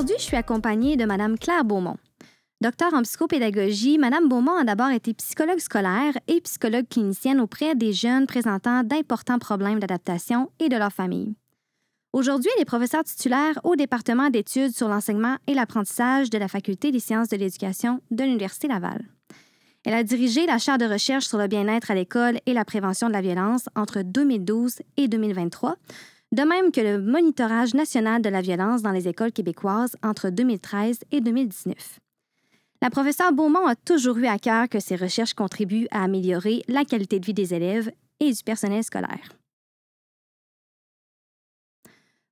Aujourd'hui, je suis accompagnée de Mme Claire Beaumont. Docteur en psychopédagogie, Mme Beaumont a d'abord été psychologue scolaire et psychologue clinicienne auprès des jeunes présentant d'importants problèmes d'adaptation et de leur famille. Aujourd'hui, elle est professeure titulaire au département d'études sur l'enseignement et l'apprentissage de la Faculté des sciences de l'éducation de l'Université Laval. Elle a dirigé la chaire de recherche sur le bien-être à l'école et la prévention de la violence entre 2012 et 2023, de même que le monitorage national de la violence dans les écoles québécoises entre 2013 et 2019. La professeure Beaumont a toujours eu à cœur que ses recherches contribuent à améliorer la qualité de vie des élèves et du personnel scolaire.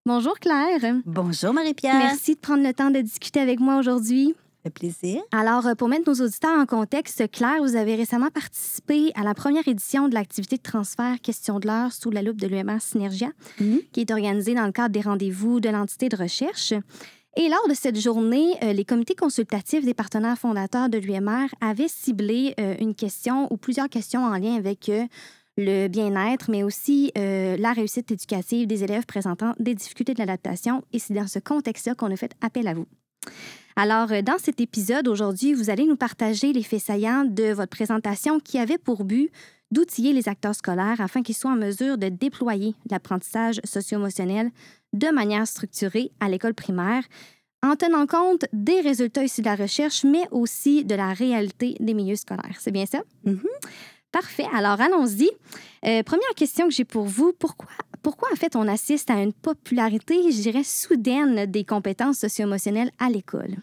Bonjour Claire. Bonjour Marie-Pierre. Merci de prendre le temps de discuter avec moi aujourd'hui. Fait plaisir. Alors, euh, pour mettre nos auditeurs en contexte, Claire, vous avez récemment participé à la première édition de l'activité de transfert Question de l'heure sous la loupe de l'UMR Synergia, Mhm. qui est organisée dans le cadre des rendez-vous de l'entité de recherche. Et lors de cette journée, euh, les comités consultatifs des partenaires fondateurs de l'UMR avaient ciblé euh, une question ou plusieurs questions en lien avec euh, le bien-être, mais aussi la réussite éducative des élèves présentant des difficultés de l'adaptation. Et c'est dans ce contexte-là qu'on a fait appel à vous. Alors, euh, dans cet épisode, aujourd'hui, vous allez nous partager les faits saillants de votre présentation qui avait pour but d'outiller les acteurs scolaires afin qu'ils soient en mesure de déployer l'apprentissage socio-émotionnel de manière structurée à l'école primaire, en tenant compte des résultats issus de la recherche, mais aussi de la réalité des milieux scolaires. C'est bien ça? Mhm. Parfait. Alors, allons-y. Euh, première question que j'ai pour vous. Pourquoi, pourquoi, en fait, on assiste à une popularité, je dirais, soudaine des compétences socio-émotionnelles à l'école?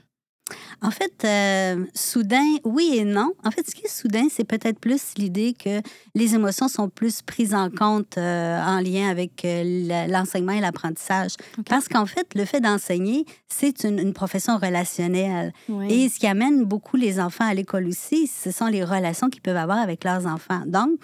En fait, euh, soudain, oui et non. En fait, ce qui est soudain, c'est peut-être plus l'idée que les émotions sont plus prises en compte euh, en lien avec euh, l'enseignement et l'apprentissage. Parce qu'en fait, le fait d'enseigner, c'est une, une profession relationnelle. Oui. Et ce qui amène beaucoup les enfants à l'école aussi, ce sont les relations qu'ils peuvent avoir avec leurs enfants. Donc,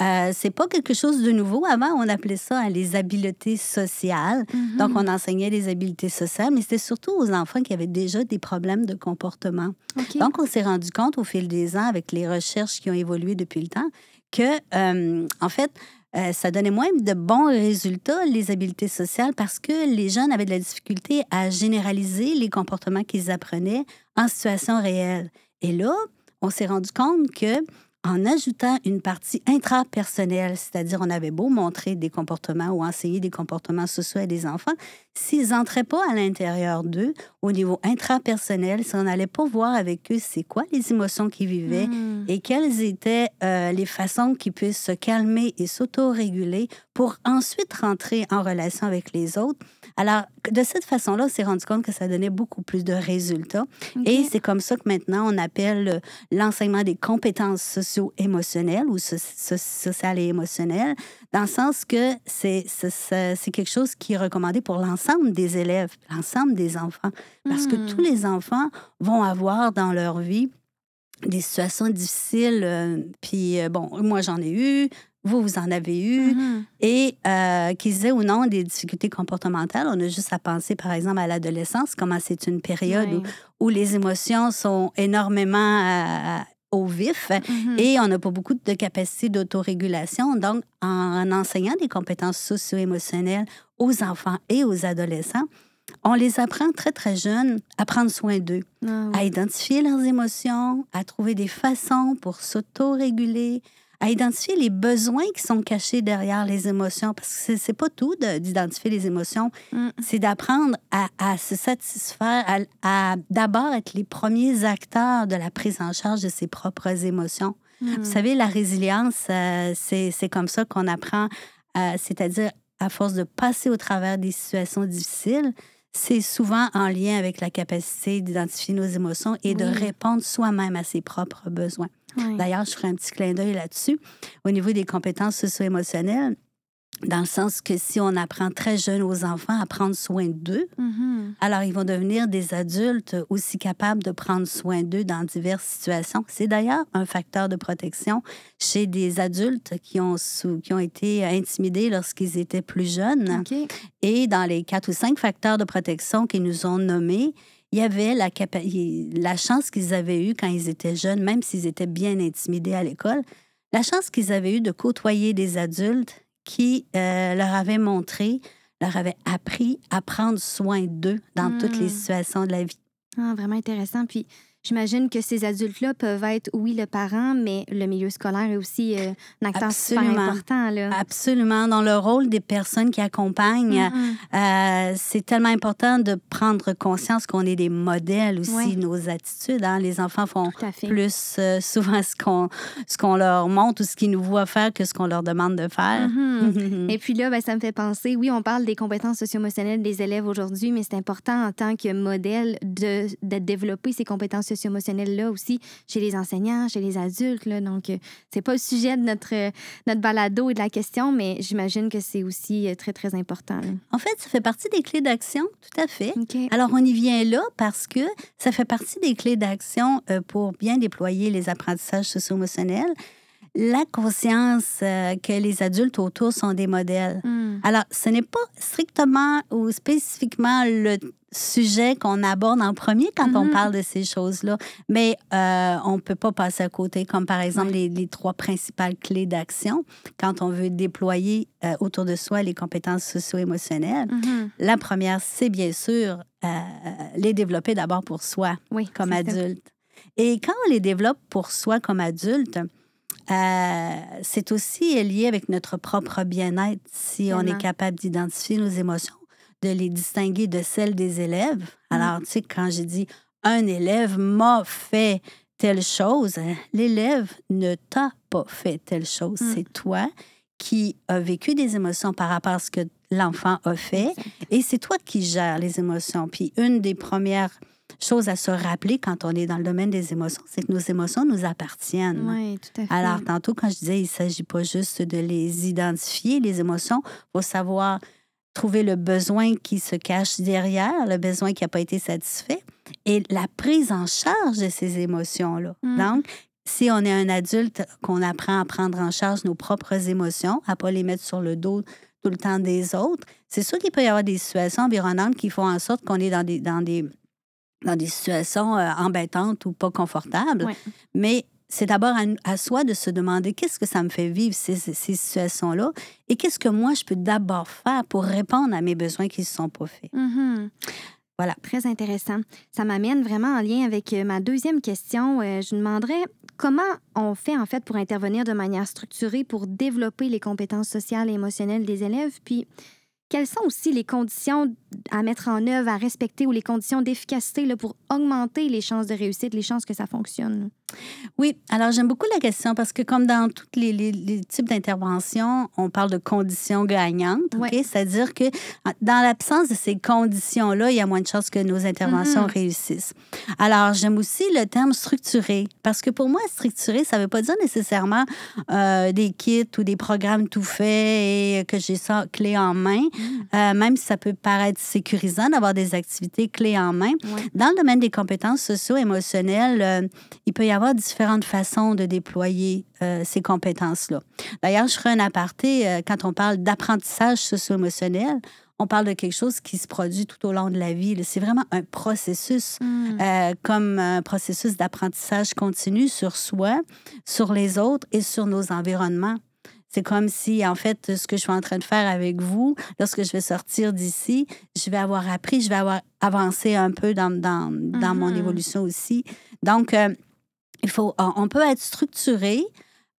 euh, c'est pas quelque chose de nouveau. Avant, on appelait ça hein, les habiletés sociales. Mhm. Donc, on enseignait les habiletés sociales, mais c'était surtout aux enfants qui avaient déjà des problèmes de comportement. Donc, on s'est rendu compte au fil des ans, avec les recherches qui ont évolué depuis le temps, que, euh, en fait, euh, ça donnait moins de bons résultats, les habiletés sociales, parce que les jeunes avaient de la difficulté à généraliser les comportements qu'ils apprenaient en situation réelle. Et là, on s'est rendu compte que en ajoutant une partie intrapersonnelle, c'est-à-dire on avait beau montrer des comportements ou enseigner des comportements sociaux à des enfants, s'ils n'entraient pas à l'intérieur d'eux, au niveau intrapersonnel, si on n'allait pas voir avec eux c'est quoi les émotions qu'ils vivaient Mhm. et quelles étaient euh, les façons qu'ils puissent se calmer et s'auto-réguler pour ensuite rentrer en relation avec les autres. Alors, de cette façon-là, on s'est rendu compte que ça donnait beaucoup plus de résultats. Et c'est comme ça que maintenant, on appelle euh, l'enseignement des compétences socio-émotionnelles ou so- so- sociales et émotionnelles, dans le sens que c'est quelque chose qui est recommandé pour l'ensemble des élèves, l'ensemble des enfants. Parce que Hmm. tous les enfants vont avoir dans leur vie des situations difficiles. euh, puis, euh, bon, moi, j'en ai eu, vous, vous en avez eu. Mhm. Et euh, qu'ils aient ou non des difficultés comportementales, on a juste à penser, par exemple, à l'adolescence, comment c'est une période où, où les émotions sont énormément à- à- au vif Mhm. et on n'a pas beaucoup de capacité d'autorégulation. Donc, en enseignant des compétences socio-émotionnelles aux enfants et aux adolescents, on les apprend très, très jeunes à prendre soin d'eux, Ah à identifier leurs émotions, à trouver des façons pour s'auto-réguler, à identifier les besoins qui sont cachés derrière les émotions. Parce que c'est- pas tout de- d'identifier les émotions, Mm. c'est d'apprendre à, à se satisfaire, à, à d'abord être les premiers acteurs de la prise en charge de ses propres émotions. Mhm. Vous savez, la résilience, euh, c'est c'est comme ça qu'on apprend, euh, c'est-à-dire à force de passer au travers des situations difficiles, c'est souvent en lien avec la capacité d'identifier nos émotions et de répondre soi-même à ses propres besoins. D'ailleurs, je ferai un petit clin d'œil là-dessus au niveau des compétences socio-émotionnelles, dans le sens que si on apprend très jeune aux enfants à prendre soin d'eux, Mhm. alors ils vont devenir des adultes aussi capables de prendre soin d'eux dans diverses situations. C'est d'ailleurs un facteur de protection chez des adultes qui ont, qui ont été intimidés lorsqu'ils étaient plus jeunes. Et dans les quatre ou cinq facteurs de protection qu'ils nous ont nommés, il y avait la, capa- il- la chance qu'ils avaient eue quand ils étaient jeunes, même s'ils étaient bien intimidés à l'école, la chance qu'ils avaient eue de côtoyer des adultes qui euh, leur avaient montré leur avait appris à prendre soin d'eux dans toutes les Mm. situations de la vie. Ah, vraiment intéressant. Puis j'imagine que ces adultes-là peuvent être, oui, le parent, mais le milieu scolaire est aussi euh, un acteur super important. Là. Absolument. Dans le rôle des personnes qui accompagnent, Mhm. euh, c'est tellement important de prendre conscience qu'on est des modèles aussi, Ouais. nos attitudes. hein. Les enfants font plus euh, souvent ce qu'on ce qu'on leur montre ou ce qu'ils nous voient faire que ce qu'on leur demande de faire. Mhm. Et puis là, ben, ça me fait penser, oui, on parle des compétences socio-émotionnelles des élèves aujourd'hui, mais c'est important en tant que modèle de, de développer ces compétences socio-émotionnelles-là aussi chez les enseignants, chez les adultes. Là. Donc, euh, c'est pas le sujet de notre, euh, notre balado et de la question, mais j'imagine que c'est aussi euh, très, très important. là. En fait, ça fait partie des clés d'action, tout à fait. Alors, on y vient là parce que ça fait partie des clés d'action pour bien déployer les apprentissages socio-émotionnels. La conscience euh, que les adultes autour sont des modèles. Hmm. Alors, ce n'est pas strictement ou spécifiquement le sujet qu'on aborde en premier quand on Mhm. parle de ces choses-là, mais euh, on ne peut pas passer à côté, comme par exemple les, les trois principales clés d'action quand on veut déployer euh, autour de soi les compétences socio-émotionnelles. Mhm. La première, c'est bien sûr euh, les développer d'abord pour soi Oui, comme ça. adulte. Et quand on les développe pour soi comme adulte, euh, c'est aussi lié avec notre propre bien-être si on est capable d'identifier nos émotions, de les distinguer de celles des élèves. Mm. Alors, tu sais, quand j'ai dit un élève m'a fait telle chose, hein, l'élève ne t'a pas fait telle chose. Mm. C'est toi qui as vécu des émotions par rapport à ce que l'enfant a fait et c'est toi qui gères les émotions. Puis une des premières choses à se rappeler quand on est dans le domaine des émotions, c'est que nos émotions nous appartiennent. Oui, tout à fait. Alors, tantôt, quand je disais, il ne s'agit pas juste de les identifier, les émotions, il faut savoir trouver le besoin qui se cache derrière, le besoin qui n'a pas été satisfait, et la prise en charge de ces émotions-là. Mm. Donc, si on est un adulte, qu'on apprend à prendre en charge nos propres émotions, à ne pas les mettre sur le dos tout le temps des autres, c'est sûr qu'il peut y avoir des situations environnantes qui font en sorte qu'on est dans des, dans des, dans des situations euh, embêtantes ou pas confortables. Ouais. Mais c'est d'abord à, à soi de se demander qu'est-ce que ça me fait vivre ces, situations-là et qu'est-ce que moi je peux d'abord faire pour répondre à mes besoins qui ne se sont pas faits. Mhm. Voilà. Très intéressant. Ça m'amène vraiment en lien avec euh, ma deuxième question. Euh, je demanderais comment on fait en fait pour intervenir de manière structurée pour développer les compétences sociales et émotionnelles des élèves, puis quelles sont aussi les conditions à mettre en œuvre, à respecter ou les conditions d'efficacité pour augmenter les chances de réussite, les chances que ça fonctionne. Oui, alors j'aime beaucoup la question parce que comme dans tous les, les- les types d'interventions, on parle de conditions gagnantes, OK? Ouais. C'est-à-dire que en- dans l'absence de ces conditions-là, il y a moins de chances que nos interventions Mhm. réussissent. Alors, j'aime aussi le terme structuré parce que pour moi, structuré, ça ne veut pas dire nécessairement euh, des kits ou des programmes tout faits et que j'ai ça clé en main, Euh, même si ça peut paraître sécurisant d'avoir des activités clés en main. Dans le domaine des compétences socio-émotionnelles, euh, il peut y avoir différentes façons de déployer euh, ces compétences-là. D'ailleurs, je ferai un aparté euh, quand on parle d'apprentissage socio-émotionnel. On parle de quelque chose qui se produit tout au long de la vie. C'est vraiment un processus, Mm. euh, comme un processus d'apprentissage continu sur soi, sur les autres et sur nos environnements. C'est comme si, en fait, ce que je suis en train de faire avec vous, lorsque je vais sortir d'ici, je vais avoir appris, je vais avoir avancé un peu dans, dans, dans mon Mhm. évolution aussi. Donc, euh, il faut, on peut être structuré,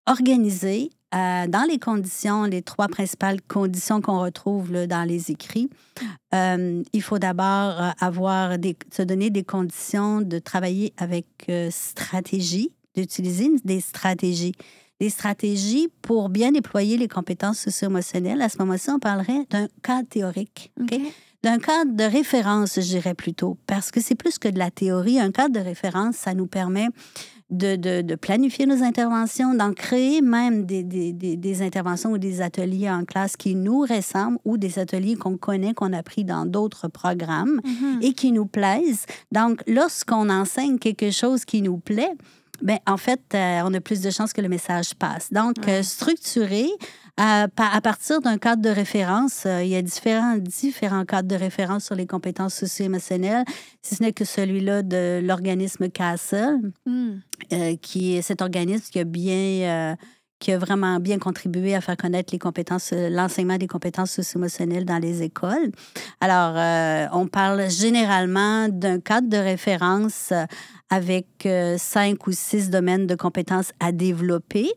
organisé euh, dans les conditions, les trois principales conditions qu'on retrouve là, dans les écrits. Euh, il faut d'abord euh, avoir des, se donner des conditions de travailler avec euh, stratégie, d'utiliser des stratégies. Des stratégies pour bien déployer les compétences socio-émotionnelles. À ce moment-ci, on parlerait d'un cadre théorique. D'un cadre de référence, je dirais plutôt, parce que c'est plus que de la théorie. Un cadre de référence, ça nous permet de, de- de planifier nos interventions, d'en créer même des, des- des- des interventions ou des ateliers en classe qui nous ressemblent ou des ateliers qu'on connaît, qu'on a pris dans d'autres programmes Mhm. et qui nous plaisent. Donc, lorsqu'on enseigne quelque chose qui nous plaît, ben, en fait, euh, on a plus de chances que le message passe. Donc, Ouais. euh, structurer à, à partir d'un cadre de référence, euh, il y a différents, différents cadres de référence sur les compétences socio-émotionnelles, si ce n'est que celui-là de l'organisme Castle, Mm. euh, qui est cet organisme qui a bien, euh, qui a vraiment bien contribué à faire connaître les compétences, euh, l'enseignement des compétences socio-émotionnelles dans les écoles. Alors, euh, on parle généralement d'un cadre de référence euh, avec cinq ou six domaines de compétences à développer.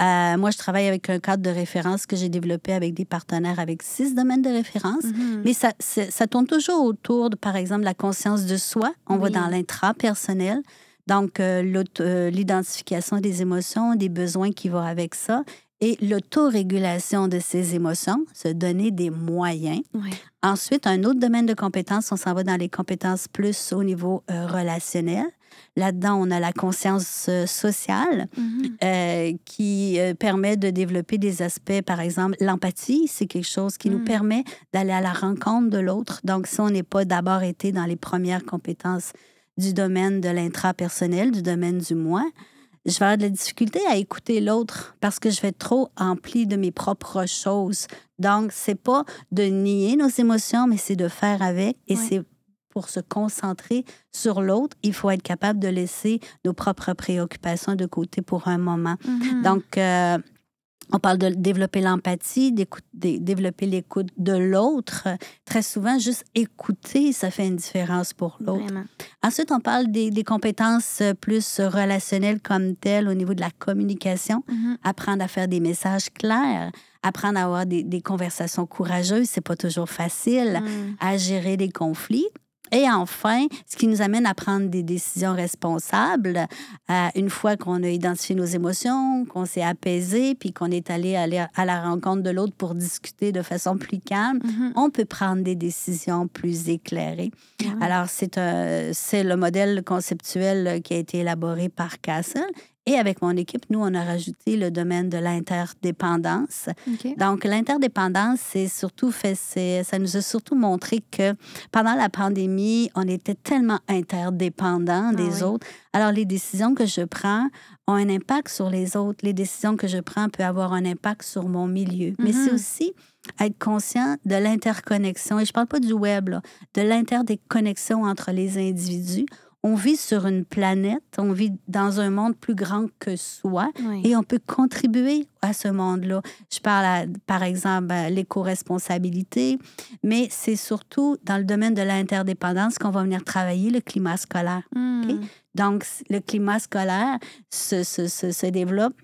moi, je travaille avec un cadre de référence que j'ai développé avec des partenaires avec six domaines de référence. Mm-hmm. Mais ça, ça tourne toujours autour de, par exemple, la conscience de soi. On va dans l'intrapersonnel. Donc, euh, euh, l'identification des émotions, des besoins qui vont avec ça et l'autorégulation de ces émotions, se donner des moyens. Ensuite, un autre domaine de compétences, on s'en va dans les compétences plus au niveau euh, relationnel. Là-dedans, on a la conscience sociale mm-hmm. qui permet de développer des aspects, par exemple, l'empathie, c'est quelque chose qui nous mm. permet d'aller à la rencontre de l'autre. Donc, si on n'est pas d'abord été dans les premières compétences du domaine de l'intrapersonnel, du domaine du moi, je vais avoir de la difficulté à écouter l'autre parce que je vais être trop empli de mes propres choses. Donc, c'est pas de nier nos émotions, mais c'est de faire avec et c'est pour se concentrer sur l'autre, il faut être capable de laisser nos propres préoccupations de côté pour un moment. Mm-hmm. Donc, euh, on parle de développer l'empathie, développer l'écoute de l'autre. Très souvent, juste écouter, ça fait une différence pour l'autre. Ensuite, on parle des, compétences plus relationnelles comme telles au niveau de la communication. Mm-hmm. Apprendre à faire des messages clairs, apprendre à avoir des, conversations courageuses, c'est pas toujours facile, mm. à gérer des conflits. Et enfin, ce qui nous amène à prendre des décisions responsables, euh, une fois qu'on a identifié nos émotions, qu'on s'est apaisé, puis qu'on est allé à la rencontre de l'autre pour discuter de façon plus calme, mm-hmm. on peut prendre des décisions plus éclairées. Alors, c'est le modèle conceptuel qui a été élaboré par Castle et avec mon équipe, nous, on a rajouté le domaine de l'interdépendance. Donc, l'interdépendance, c'est surtout fait, ça nous a surtout montré que pendant la pandémie, on était tellement interdépendants ah des autres. Alors, les décisions que je prends ont un impact sur les autres. Les décisions que je prends peuvent avoir un impact sur mon milieu. Mais c'est mm-hmm. aussi être conscient de l'interconnexion. Et je ne parle pas du web, là, de l'interdéconnexion entre les individus on vit sur une planète, on vit dans un monde plus grand que soi et on peut contribuer à ce monde-là. Je parle, par exemple, à l'éco-responsabilité, mais c'est surtout dans le domaine de l'interdépendance qu'on va venir travailler le climat scolaire. Hmm. Donc, le climat scolaire se, se, se, développe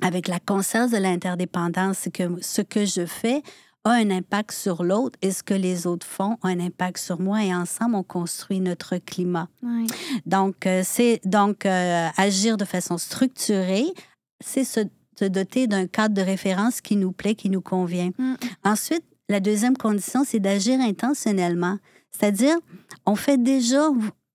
avec la conscience de l'interdépendance, que ce que je fais a un impact sur l'autre et ce que les autres font a un impact sur moi et ensemble, on construit notre climat. Donc, euh, c'est donc euh, agir de façon structurée, c'est se, doter d'un cadre de référence qui nous plaît, qui nous convient. Mm. Ensuite, la deuxième condition, c'est d'agir intentionnellement. C'est-à-dire, on fait déjà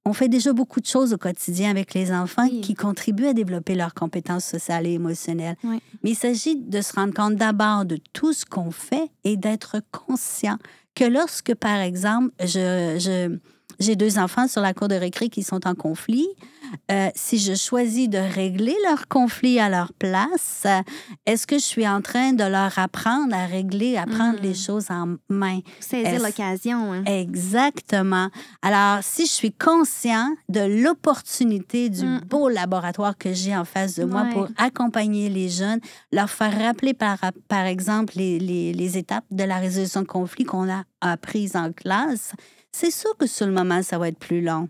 on fait déjà beaucoup de choses au quotidien avec les enfants qui contribuent à développer leurs compétences sociales et émotionnelles. Mais il s'agit de se rendre compte d'abord de tout ce qu'on fait et d'être conscient que lorsque, par exemple, je, j'ai deux enfants sur la cour de récré qui sont en conflit, euh, si je choisis de régler leur conflit à leur place, est-ce que je suis en train de leur apprendre à régler, à prendre les mm. choses en main? Saisir l'occasion. Hein. Exactement. Alors, si je suis conscient de l'opportunité du mm. beau laboratoire que j'ai en face de moi pour accompagner les jeunes, leur faire rappeler, par, par exemple, les, les, les étapes de la résolution de conflit qu'on a apprises en classe, c'est sûr que sur le moment, ça va être plus long.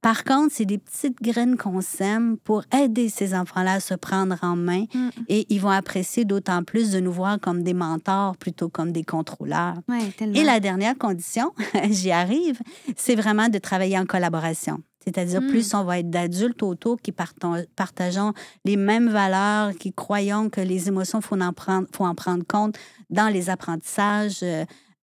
Par contre, c'est des petites graines qu'on sème pour aider ces enfants-là à se prendre en main mm. et ils vont apprécier d'autant plus de nous voir comme des mentors plutôt comme des contrôleurs. et la dernière condition, j'y arrive, c'est vraiment de travailler en collaboration. C'est-à-dire, mm. plus on va être d'adultes autour qui partageons les mêmes valeurs, qui croyons que les émotions, il faut, en prendre, faut en prendre compte dans les apprentissages,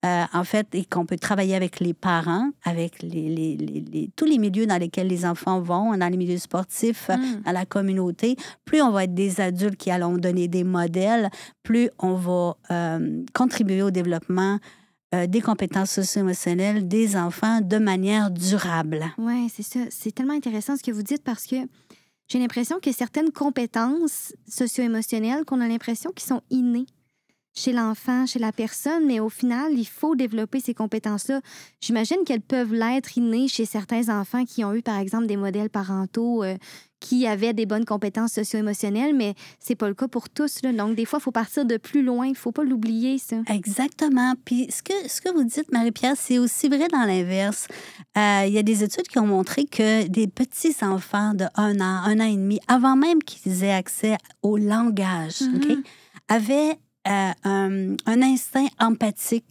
euh, en fait, et qu'on peut travailler avec les parents, avec les, tous les milieux dans lesquels les enfants vont, dans les milieux sportifs, mm. dans la communauté, plus on va être des adultes qui allons donner des modèles, plus on va euh, contribuer au développement euh, des compétences socio-émotionnelles des enfants de manière durable. Oui, c'est ça. C'est tellement intéressant ce que vous dites parce que j'ai l'impression que certaines compétences socio-émotionnelles qu'on a l'impression qu'ils sont innées chez l'enfant, chez la personne, mais au final, il faut développer ces compétences-là. J'imagine qu'elles peuvent l'être innées chez certains enfants qui ont eu, par exemple, des modèles parentaux euh, qui avaient des bonnes compétences socio-émotionnelles, mais c'est pas le cas pour tous. Là. Donc, des fois, il faut partir de plus loin. Il faut pas l'oublier, ça. Exactement. Puis, ce que, ce que vous dites, Marie-Pierre, c'est aussi vrai dans l'inverse. Euh, il y a des études qui ont montré que des petits enfants de un an, un an et demi, avant même qu'ils aient accès au langage, Mhm. avaient euh, un, un instinct empathique.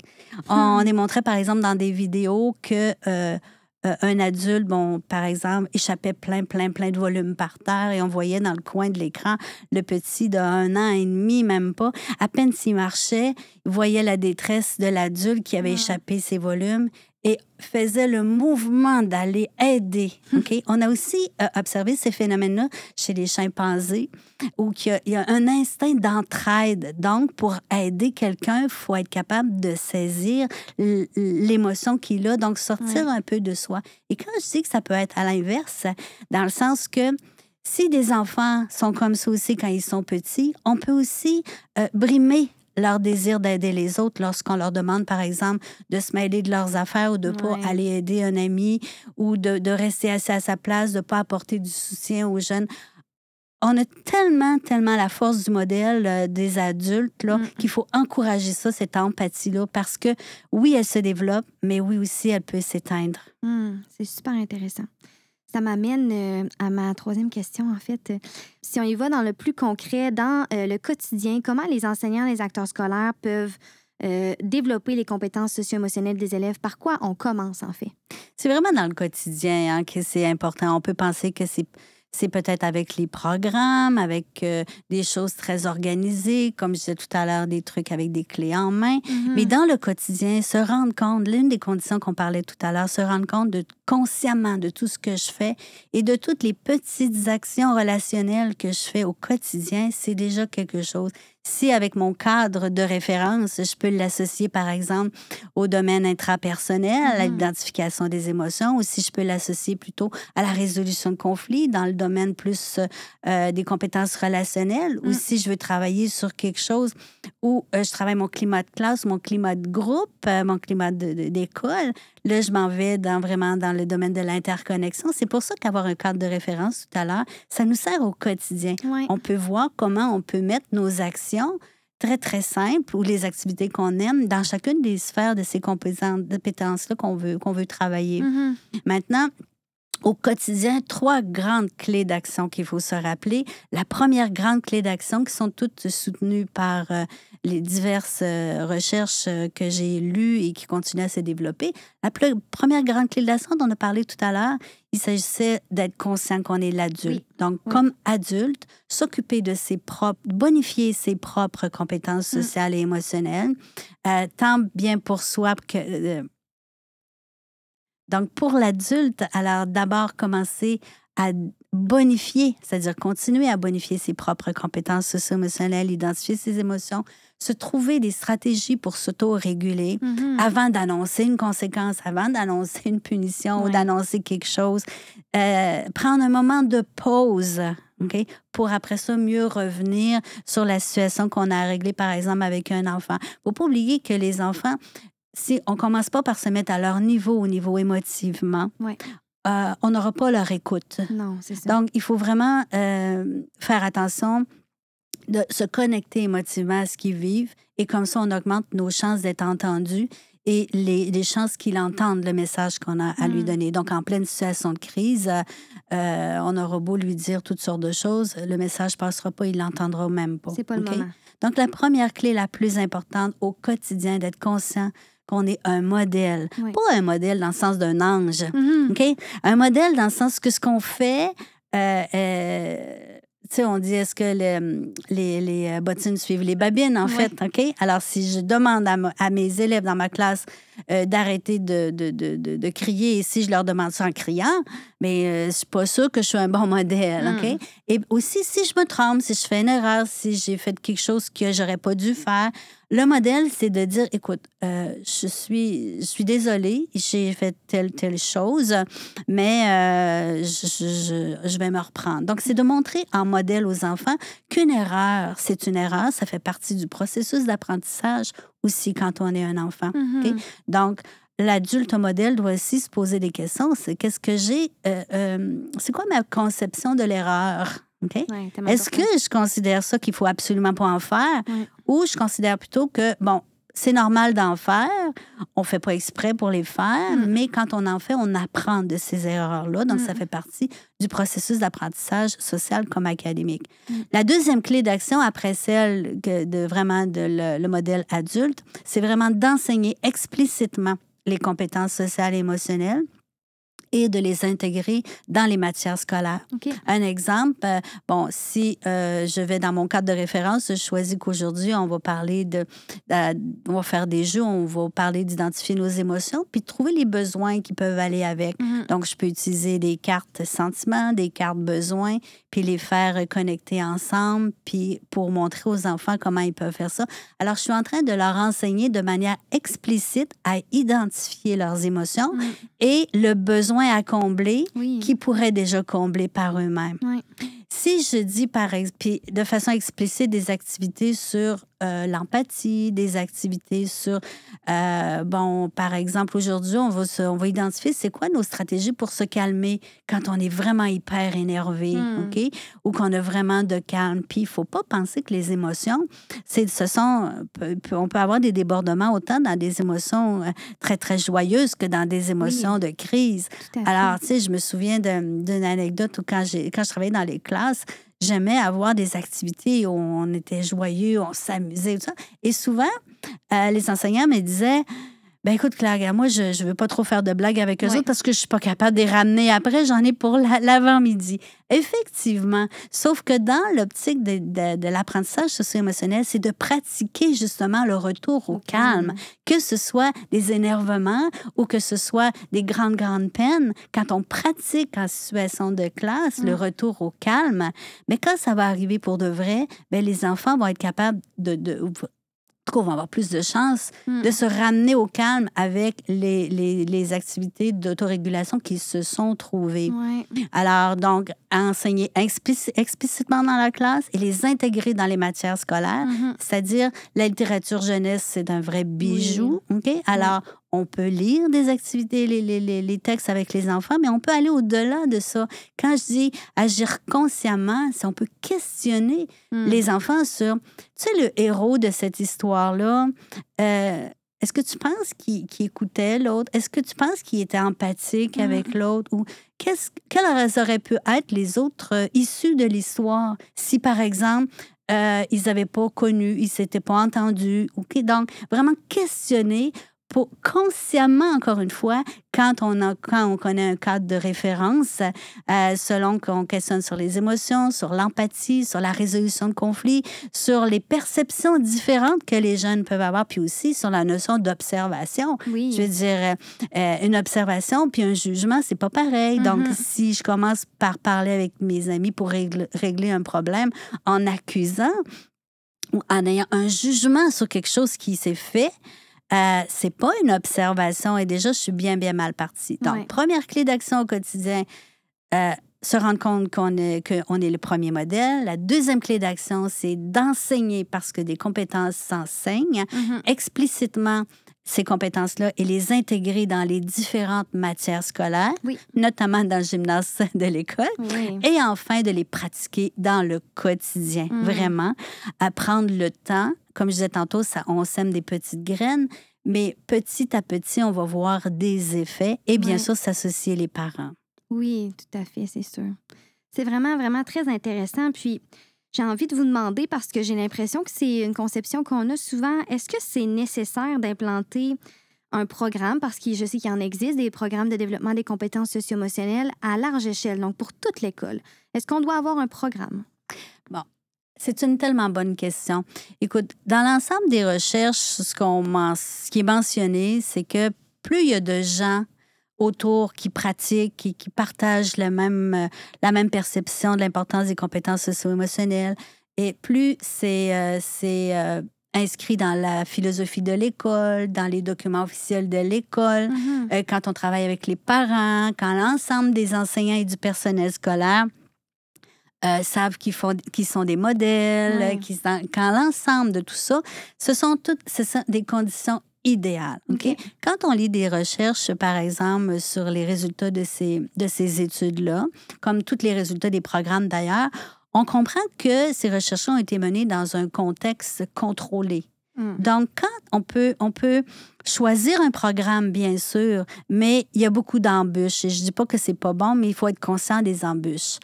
On Hmm. démontrait, par exemple, dans des vidéos que euh, euh, un adulte, bon, par exemple, échappait plein, plein, plein de volumes par terre et on voyait dans le coin de l'écran le petit de un an et demi, même pas. À peine s'il marchait, il voyait la détresse de l'adulte qui avait Ah. échappé ses volumes et faisait le mouvement d'aller aider. OK? On a aussi euh, observé ces phénomènes-là chez les chimpanzés où il y, a, il y a un instinct d'entraide. Donc, pour aider quelqu'un, il faut être capable de saisir l'émotion qu'il a, donc sortir un peu de soi. Et quand je dis que ça peut être à l'inverse, dans le sens que si des enfants sont comme ça aussi quand ils sont petits, on peut aussi euh, brimer leur désir d'aider les autres lorsqu'on leur demande, par exemple, de se mêler de leurs affaires ou de ne pas aller aider un ami ou de, de rester assis à sa place, de ne pas apporter du soutien aux jeunes. On a tellement, tellement la force du modèle euh, des adultes là, Mm. qu'il faut encourager ça, cette empathie-là, parce que oui, elle se développe, mais oui aussi, elle peut s'éteindre. Hmm, c'est super intéressant. Ça m'amène euh, à ma troisième question, en fait. Si on y va dans le plus concret, dans euh, le quotidien, comment les enseignants, les acteurs scolaires peuvent euh, développer les compétences socio-émotionnelles des élèves? Par quoi on commence, en fait? C'est vraiment dans le quotidien hein, que c'est important. On peut penser que c'est c'est peut-être avec les programmes, avec euh, des choses très organisées, comme je disais tout à l'heure, des trucs avec des clés en main. Mais dans le quotidien, se rendre compte, l'une des conditions qu'on parlait tout à l'heure, se rendre compte de, consciemment de tout ce que je fais et de toutes les petites actions relationnelles que je fais au quotidien, c'est déjà quelque chose. Si avec mon cadre de référence, je peux l'associer, par exemple, au domaine intrapersonnel, à Mhm. l'identification des émotions, ou si je peux l'associer plutôt à la résolution de conflits dans le domaine plus euh, des compétences relationnelles, ou Mm. si je veux travailler sur quelque chose où euh, je travaille mon climat de classe, mon climat de groupe, euh, mon climat d'école, là, je m'en vais dans, vraiment dans le domaine de l'interconnexion. C'est pour ça qu'avoir un cadre de référence tout à l'heure, ça nous sert au quotidien. Oui. On peut voir comment on peut mettre nos actions très, très simples ou les activités qu'on aime dans chacune des sphères de ces compétences- compétences-là qu'on veut, qu'on veut travailler. Mhm. Maintenant, au quotidien, trois grandes clés d'action qu'il faut se rappeler. La première grande clé d'action, qui sont toutes soutenues par euh, les diverses euh, recherches euh, que j'ai lues et qui continuent à se développer. La plus- première grande clé d'action dont on a parlé tout à l'heure, il s'agissait d'être conscient qu'on est l'adulte. Oui. Donc, Oui. comme adulte, s'occuper de ses propres, bonifier ses propres compétences Mm. sociales et émotionnelles, tant bien pour soi que donc, pour l'adulte, alors d'abord commencer à bonifier, c'est-à-dire continuer à bonifier ses propres compétences socio-émotionnelles, identifier ses émotions, se trouver des stratégies pour s'auto-réguler Mhm. avant d'annoncer une conséquence, avant d'annoncer une punition ou d'annoncer quelque chose. Euh, prendre un moment de pause, OK, pour après ça mieux revenir sur la situation qu'on a réglée, par exemple, avec un enfant. Il ne faut pas oublier que les enfants, si on commence pas par se mettre à leur niveau, au niveau émotivement, Ouais. euh, on n'aura pas leur écoute. Non, c'est ça. Donc, il faut vraiment euh, faire attention de se connecter émotivement à ce qu'ils vivent et comme ça, on augmente nos chances d'être entendus et les, les chances qu'il entende le message qu'on a à lui Mm. donner. Donc, en pleine situation de crise, euh, on aura beau lui dire toutes sortes de choses, le message passera pas, il l'entendra même pas. c'est pas le moment. Donc, la première clé la plus importante au quotidien, d'être conscient qu'on est un modèle. Oui. Pas un modèle dans le sens d'un ange, Mhm. OK? Un modèle dans le sens que ce qu'on fait, euh, euh, tu sais, on dit est-ce que le- les, les euh, bottines suivent les babines, en fait, OK? Alors, si je demande à, mes élèves dans ma classe euh, d'arrêter de, de, de, de- de crier, et si je leur demande ça en criant, mais euh, je suis pas sûre que je suis un bon modèle, OK? Mm. Et aussi, si je me trompe, si je fais une erreur, si j'ai fait quelque chose que j'aurais pas dû faire, le modèle, c'est de dire, écoute, euh, je suis, je suis désolée, j'ai fait telle, telle chose, mais euh, je, je- je vais me reprendre. Donc, c'est de montrer en modèle aux enfants qu'une erreur, c'est une erreur, ça fait partie du processus d'apprentissage aussi quand on est un enfant. Mhm. OK? Donc, l'adulte modèle doit aussi se poser des questions. C'est qu'est-ce que j'ai, euh, euh, c'est quoi ma conception de l'erreur? OK? Ouais, tellement Est-ce que je considère ça qu'il faut absolument pas en faire Ouais. ou je considère plutôt que, bon, c'est normal d'en faire, on fait pas exprès pour les faire, Mm. mais quand on en fait, on apprend de ces erreurs-là. Donc, ça Mm. fait partie du processus d'apprentissage social comme académique. Mm. La deuxième clé d'action, après celle que de vraiment de le, le modèle adulte, c'est vraiment d'enseigner explicitement les compétences sociales et émotionnelles et de les intégrer dans les matières scolaires. Un exemple, euh, bon, si euh, je vais dans mon cadre de référence, je choisis qu'aujourd'hui, on va parler de, euh, on va faire des jeux, on va parler d'identifier nos émotions, puis de trouver les besoins qui peuvent aller avec. Mhm. Donc, je peux utiliser des cartes sentiments, des cartes besoins, puis les faire connecter ensemble, puis pour montrer aux enfants comment ils peuvent faire ça. Alors, je suis en train de leur enseigner de manière explicite à identifier leurs émotions Mhm. et le besoin à combler Oui. qu'ils pourraient déjà combler par eux-mêmes. Si je dis par puis de façon explicite des activités sur euh, l'empathie, des activités sur, euh, bon, par exemple, aujourd'hui, on va, se- on va identifier c'est quoi nos stratégies pour se calmer quand on est vraiment hyper énervé, Hmm. OK? Ou qu'on a vraiment de calme. Puis il faut pas penser que les émotions, c'est, ce sont, on peut avoir des débordements autant dans des émotions euh, très, très joyeuses que dans des émotions de crise. Alors, tu sais, je me souviens d'une anecdote où quand, quand je travaillais dans les classes, j'aimais avoir des activités où on était joyeux, on s'amusait, tout ça. Et souvent, euh, les enseignants me disaient ben écoute, Claire, moi, je ne veux pas trop faire de blagues avec eux autres parce que je suis pas capable de les ramener après. J'en ai pour la- l'avant-midi. Effectivement. Sauf que dans l'optique de, de- de l'apprentissage socio-émotionnel, c'est de pratiquer justement le retour au, calme. Que ce soit des énervements ou que ce soit des grandes, grandes peines, quand on pratique en situation de classe le Mm. retour au calme, mais quand ça va arriver pour de vrai, ben, les enfants vont être capables de... de ou- en tout cas, vont avoir plus de chances Mm. de se ramener au calme avec les, les, les activités d'autorégulation qui se sont trouvées. Ouais. Alors, donc, enseigner explici- explicitement dans la classe et les intégrer dans les matières scolaires, Mhm. c'est-à-dire la littérature jeunesse, c'est un vrai bijou. OK? Alors, on peut lire des activités, les, les, les, textes avec les enfants, mais on peut aller au-delà de ça. Quand je dis agir consciemment, c'est on peut questionner Mm. les enfants sur, tu sais, le héros de cette histoire-là, euh, est-ce que tu penses qu'il écoutait l'autre? Est-ce que tu penses qu'il était empathique Mm. avec l'autre? Ou qu'est-ce, quelles auraient pu être les autres euh, issues de l'histoire si, par exemple, euh, ils n'avaient pas connu, ils ne s'étaient pas entendus? OK? Donc, vraiment questionner pour consciemment, encore une fois, quand on, a, quand on connaît un cadre de référence, euh, selon qu'on questionne sur les émotions, sur l'empathie, sur la résolution de conflits, sur les perceptions différentes que les jeunes peuvent avoir, puis aussi sur la notion d'observation. Oui. Je veux dire, euh, une observation puis un jugement, c'est pas pareil. Donc, Mhm. si je commence par parler avec mes amis pour régler, régler un problème en accusant ou en ayant un jugement sur quelque chose qui s'est fait, euh, c'est pas une observation et déjà, je suis bien, bien mal partie. Donc, Ouais. première clé d'action au quotidien, euh, se rendre compte qu'on est, qu'on est le premier modèle. La deuxième clé d'action, c'est d'enseigner parce que des compétences s'enseignent Mhm. explicitement ces compétences-là et les intégrer dans les différentes matières scolaires, Oui. notamment dans le gymnase de l'école. Oui. Et enfin, de les pratiquer dans le quotidien, Mhm. vraiment, à prendre le temps. Comme je disais tantôt, ça, on sème des petites graines, mais petit à petit, on va voir des effets et bien sûr, s'associer les parents. Oui, tout à fait, c'est sûr. C'est vraiment, vraiment très intéressant. Puis, j'ai envie de vous demander, parce que j'ai l'impression que c'est une conception qu'on a souvent, est-ce que c'est nécessaire d'implanter un programme, parce que je sais qu'il en existe, des programmes de développement des compétences socio-émotionnelles à large échelle, donc pour toute l'école? Est-ce qu'on doit avoir un programme? C'est une tellement bonne question. Écoute, dans l'ensemble des recherches, ce, ce qui est mentionné, c'est que plus il y a de gens autour qui pratiquent, qui, qui partagent le même, euh, la même perception de l'importance des compétences socio-émotionnelles. Et plus c'est euh, c'est, euh, inscrit dans la philosophie de l'école, dans les documents officiels de l'école, Mhm. euh, quand on travaille avec les parents, quand l'ensemble des enseignants et du personnel scolaire euh, savent qu'ils font, qu'ils sont des modèles, sont- quand l'ensemble de tout ça, ce sont toutes ce sont des conditions idéales. OK? OK? Quand on lit des recherches, par exemple, sur les résultats de ces, de ces études-là, comme tous les résultats des programmes d'ailleurs, on comprend que ces recherches ont été menées dans un contexte contrôlé. Mm. Donc, quand on peut, on peut choisir un programme, bien sûr, mais il y a beaucoup d'embûches. Et je dis pas que c'est pas bon, mais il faut être conscient des embûches.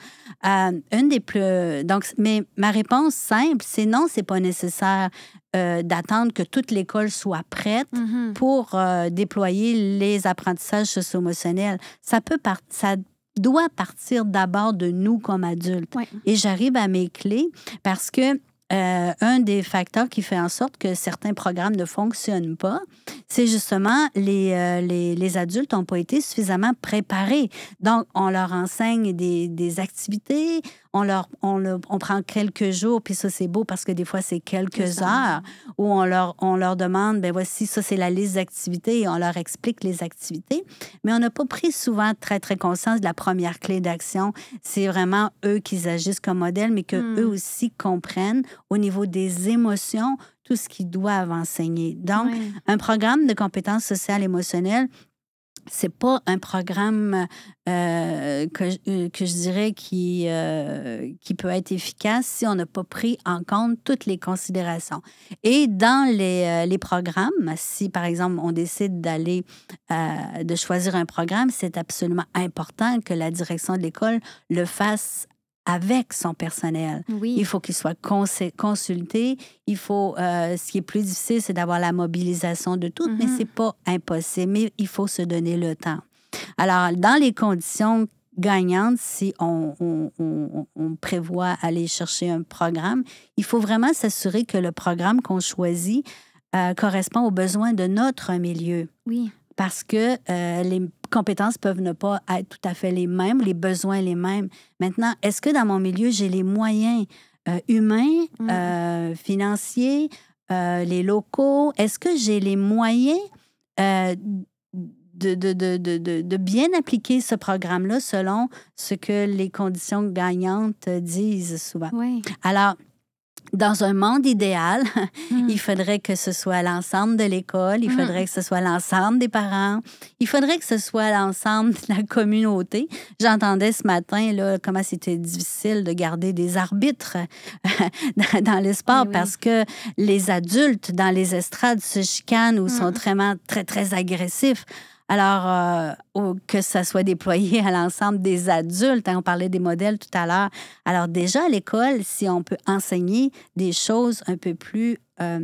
Euh, une des plus. Donc, mais ma réponse simple, c'est non, c'est pas nécessaire euh, d'attendre que toute l'école soit prête Mhm. pour euh, déployer les apprentissages socio-émotionnels. Ça peut ça doit partir d'abord de nous comme adultes. Ouais. Et j'arrive à mes clés parce que euh, un des facteurs qui fait en sorte que certains programmes ne fonctionnent pas, c'est justement les, euh, les, les adultes n'ont pas été suffisamment préparés. Donc, on leur enseigne des, des activités, on, leur, on, le- on prend quelques jours, puis ça, c'est beau parce que des fois, c'est quelques heures. où on leur, on leur demande, ben voici, ça, c'est la liste d'activités et on leur explique les activités. Mais on n'a pas pris souvent très, très conscience de la première clé d'action. C'est vraiment eux qui agissent comme modèle, mais que Hmm. eux aussi comprennent au niveau des émotions tout ce qu'ils doivent enseigner. Donc, un programme de compétences sociales émotionnelles, c'est pas un programme euh, que, euh, que je dirais qui, euh, qui peut être efficace si on n'a pas pris en compte toutes les considérations. Et dans les, les programmes, si par exemple on décide d'aller, de choisir un programme, c'est absolument important que la direction de l'école le fasse avec son personnel. Oui. Il faut qu'il soit consulté. Il faut. euh, ce qui est plus difficile, c'est d'avoir la mobilisation de tout, mais Mhm. c'est pas impossible. Mais il faut se donner le temps. Alors, dans les conditions gagnantes, si on, on- on- on prévoit aller chercher un programme, il faut vraiment s'assurer que le programme qu'on choisit euh, correspond aux besoins de notre milieu Oui. parce que euh, les compétences peuvent ne pas être tout à fait les mêmes, les besoins les mêmes. Maintenant, est-ce que dans mon milieu, j'ai les moyens euh, humains, Mm. euh, financiers, euh, les locaux? Est-ce que j'ai les moyens de, de, de, de, de- de bien appliquer ce programme-là selon ce que les conditions gagnantes disent souvent? Oui. Alors, dans un monde idéal, il faudrait que ce soit l'ensemble de l'école, il Mhm. faudrait que ce soit l'ensemble des parents, il faudrait que ce soit l'ensemble de la communauté. J'entendais ce matin là, comment c'était difficile de garder des arbitres dans, le sport Oui, oui. parce que les adultes dans les estrades se chicanent ou sont Mhm. vraiment très, très agressifs. Alors, euh, que ça soit déployé à l'ensemble des adultes, hein, on parlait des modèles tout à l'heure. Alors déjà, à l'école, si on peut enseigner des choses un peu plus euh,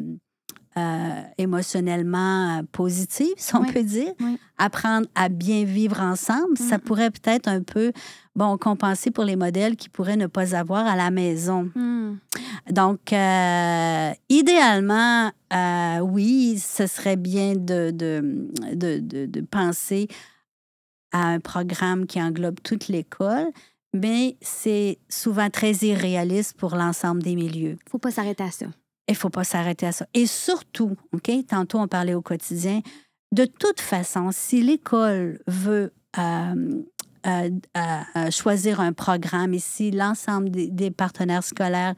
euh, émotionnellement euh, positives, si on Oui, peut dire, oui. apprendre à bien vivre ensemble, ça Mm. pourrait peut-être un peu, bon, compenser pour les modèles qui pourraient ne pas avoir à la maison. Mm. Donc, euh, idéalement, euh, oui, ce serait bien de, de, de, de- de penser à un programme qui englobe toute l'école, mais c'est souvent très irréaliste pour l'ensemble des milieux. Faut pas s'arrêter à ça. Il ne faut pas s'arrêter à ça. Et surtout, OK, tantôt on parlait au quotidien, de toute façon, si l'école veut euh, euh, euh, choisir un programme et si l'ensemble des, des partenaires scolaires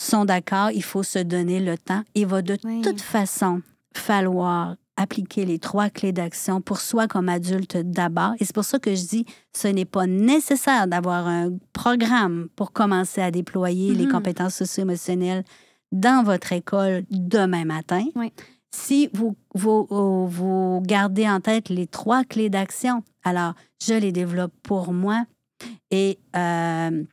sont d'accord, il faut se donner le temps. Il va de Oui. toute façon falloir appliquer les trois clés d'action pour soi comme adulte d'abord. Et c'est pour ça que je dis, ce n'est pas nécessaire d'avoir un programme pour commencer à déployer les Mhm. compétences socio-émotionnelles dans votre école demain matin. Oui. Si vous, vous, vous- vous gardez en tête les trois clés d'action, alors je les développe pour moi et euh,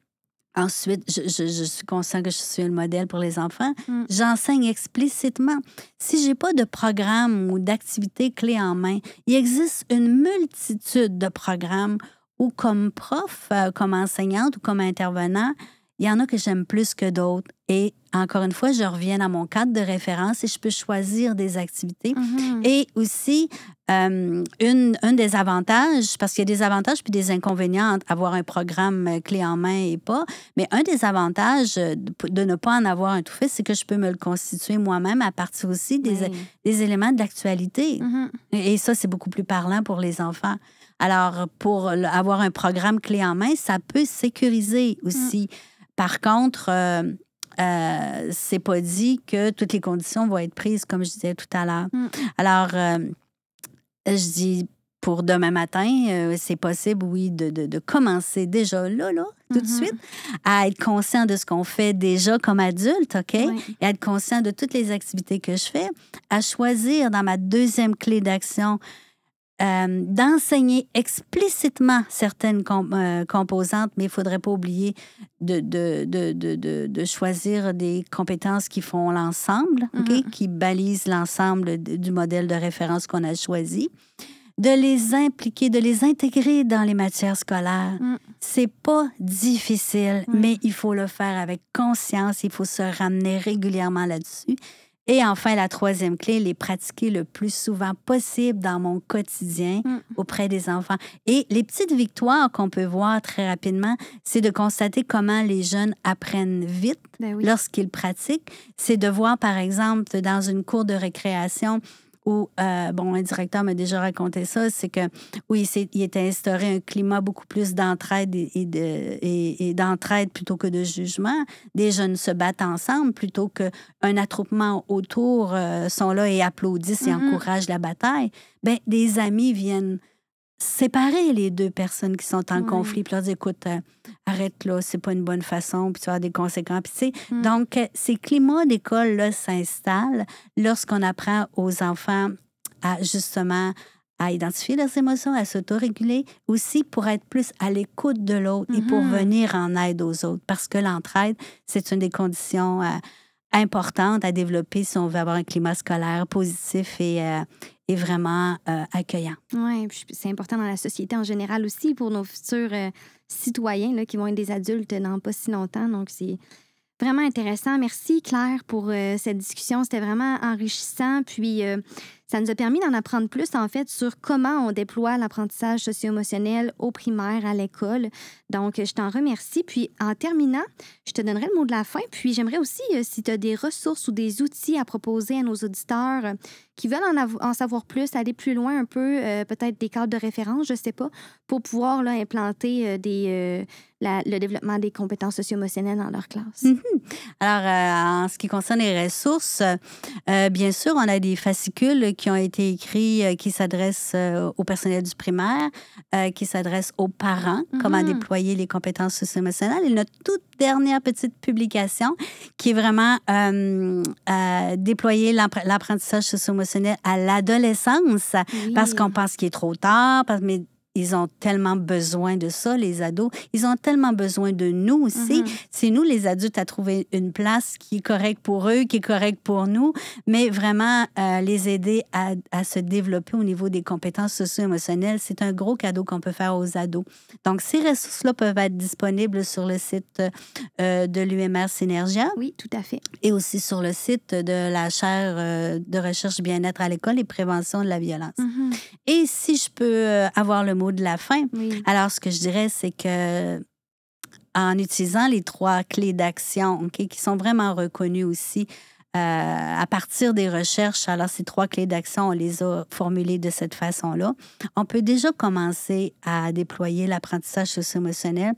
ensuite, je, je- je suis conscient que je suis le modèle pour les enfants. Mm. J'enseigne explicitement. Si j'ai pas de programme ou d'activité clé en main, il existe une multitude de programmes où, comme prof, euh, comme enseignante ou comme intervenant, Il y en a que j'aime plus que d'autres. Et encore une fois, je reviens à mon cadre de référence et je peux choisir des activités. Mhm. Et aussi, euh, une, un des avantages, parce qu'il y a des avantages puis des inconvénients entre avoir un programme euh, clé en main et pas, mais un des avantages euh, de, de ne pas en avoir un tout fait, c'est que je peux me le constituer moi-même à partir aussi des, Oui. des éléments d'actualité. Mhm. Et ça, c'est beaucoup plus parlant pour les enfants. Alors, pour avoir un programme clé en main, ça peut sécuriser aussi. Par contre, euh, euh, c'est pas dit que toutes les conditions vont être prises, comme je disais tout à l'heure. Mm. Alors, euh, je dis pour demain matin, euh, c'est possible, oui, de, de- de commencer déjà là, là, tout de Mhm. suite, à être conscient de ce qu'on fait déjà comme adulte, OK? Et être conscient de toutes les activités que je fais, à choisir dans ma deuxième clé d'action euh, d'enseigner explicitement certaines com- euh, composantes, mais il ne faudrait pas oublier de, de, de, de, de- de choisir des compétences qui font l'ensemble? Mhm. qui balisent l'ensemble du modèle de référence qu'on a choisi de les impliquer, de les intégrer dans les matières scolaires. Mm. C'est pas difficile, Oui. mais il faut le faire avec conscience, il faut se ramener régulièrement là-dessus. Et enfin, la troisième clé, les pratiquer le plus souvent possible dans mon quotidien Mm. auprès des enfants. Et les petites victoires qu'on peut voir très rapidement, c'est de constater comment les jeunes apprennent vite Ben oui. lorsqu'ils pratiquent. C'est de voir, par exemple, dans une cour de récréation où, euh, bon, un directeur m'a déjà raconté ça, c'est que, oui, il était instauré un climat beaucoup plus d'entraide et, et de, et, et d'entraide plutôt que de jugement. Des jeunes se battent ensemble plutôt qu'un attroupement autour euh, sont là et applaudissent et Mhm. encouragent la bataille. Bien, des amis viennent séparer les deux personnes qui sont en Ouais. conflit, puis leur dire, écoute, euh, arrête là, c'est pas une bonne façon, puis tu avoir des conséquences. Puis, Mm. donc, euh, ces climats d'école-là s'installent lorsqu'on apprend aux enfants à justement à identifier leurs émotions, à s'autoréguler, aussi pour être plus à l'écoute de l'autre et pour Mhm. venir en aide aux autres. Parce que l'entraide, c'est une des conditions euh, importantes à développer si on veut avoir un climat scolaire positif et, euh, et vraiment euh, accueillant. Oui, c'est important dans la société en général aussi pour nos futurs euh, citoyens là, qui vont être des adultes dans pas si longtemps. Donc, c'est vraiment intéressant. Merci, Claire, pour euh, cette discussion. C'était vraiment enrichissant. Puis, ça nous a permis d'en apprendre plus, en fait, sur comment on déploie l'apprentissage socio-émotionnel au primaire, à l'école. Donc, je t'en remercie. Puis, en terminant, je te donnerai le mot de la fin. Puis, j'aimerais aussi, euh, si tu as des ressources ou des outils à proposer à nos auditeurs euh, qui veulent en, avo- en savoir plus, aller plus loin un peu, euh, peut-être des cadres de référence, je ne sais pas, pour pouvoir là, implanter des, le développement des compétences socio-émotionnelles dans leur classe. Mhm. Alors, en ce qui concerne les ressources, bien sûr, on a des fascicules qui ont été écrits euh, qui s'adressent euh, au personnel du primaire, euh, qui s'adressent aux parents, comment Mhm. déployer les compétences socio-émotionnelles. Et notre toute dernière petite publication qui est vraiment déployer l'appre- l'apprentissage socio-émotionnel à l'adolescence Oui. parce qu'on pense qu'il est trop tard, parce, mais ils ont tellement besoin de ça, les ados. Ils ont tellement besoin de nous aussi. Mhm. C'est nous, les adultes, à trouver une place qui est correcte pour eux, qui est correcte pour nous, mais vraiment euh, les aider à, à se développer au niveau des compétences socio-émotionnelles. C'est un gros cadeau qu'on peut faire aux ados. Donc, ces ressources-là peuvent être disponibles sur le site euh, de l'UMR Synergia Oui, tout à fait. et aussi sur le site de la chaire euh, de recherche bien-être à l'école et prévention de la violence. Mhm. Et si je peux avoir le mot de la fin, Oui. alors ce que je dirais, c'est que en utilisant les trois clés d'action, qui sont vraiment reconnues aussi euh, à partir des recherches, alors ces trois clés d'action, on les a formulées de cette façon-là, on peut déjà commencer à déployer l'apprentissage socio-émotionnel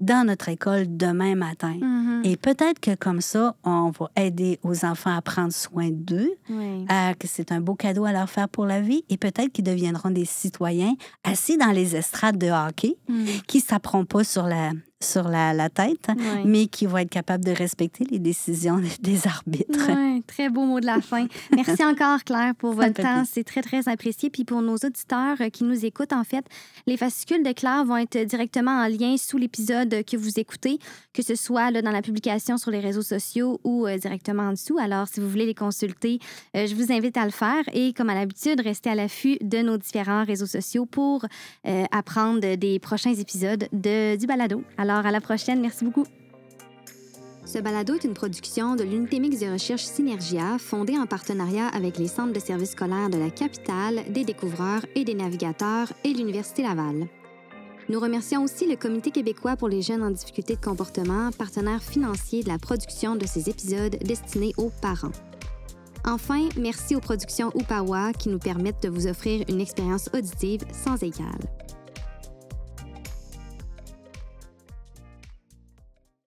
dans notre école demain matin. Mhm. Et peut-être que comme ça, on va aider aux enfants à prendre soin d'eux, Oui. que c'est un beau cadeau à leur faire pour la vie, et peut-être qu'ils deviendront des citoyens assis dans les estrades de hockey, Mhm. qui ne s'appront pas sur la, sur la, la tête, Oui. mais qui vont être capables de respecter les décisions des arbitres. Très beau mot de la fin. Merci encore, Claire, pour votre temps. C'est très, très apprécié. Puis pour nos auditeurs euh, qui nous écoutent, en fait, les fascicules de Claire vont être directement en lien sous l'épisode que vous écoutez, que ce soit là, dans la publication sur les réseaux sociaux ou euh, directement en dessous. Alors, si vous voulez les consulter, euh, je vous invite à le faire. Et comme à l'habitude, restez à l'affût de nos différents réseaux sociaux pour euh, apprendre des prochains épisodes de, du balado. À la prochaine. Merci beaucoup. Ce balado est une production de l'unité mixte de recherche Synergia, fondée en partenariat avec les centres de services scolaires de la capitale, des découvreurs et des navigateurs et l'Université Laval. Nous remercions aussi le Comité québécois pour les jeunes en difficulté de comportement, partenaire financier de la production de ces épisodes destinés aux parents. Enfin, merci aux productions Upawa qui nous permettent de vous offrir une expérience auditive sans égale.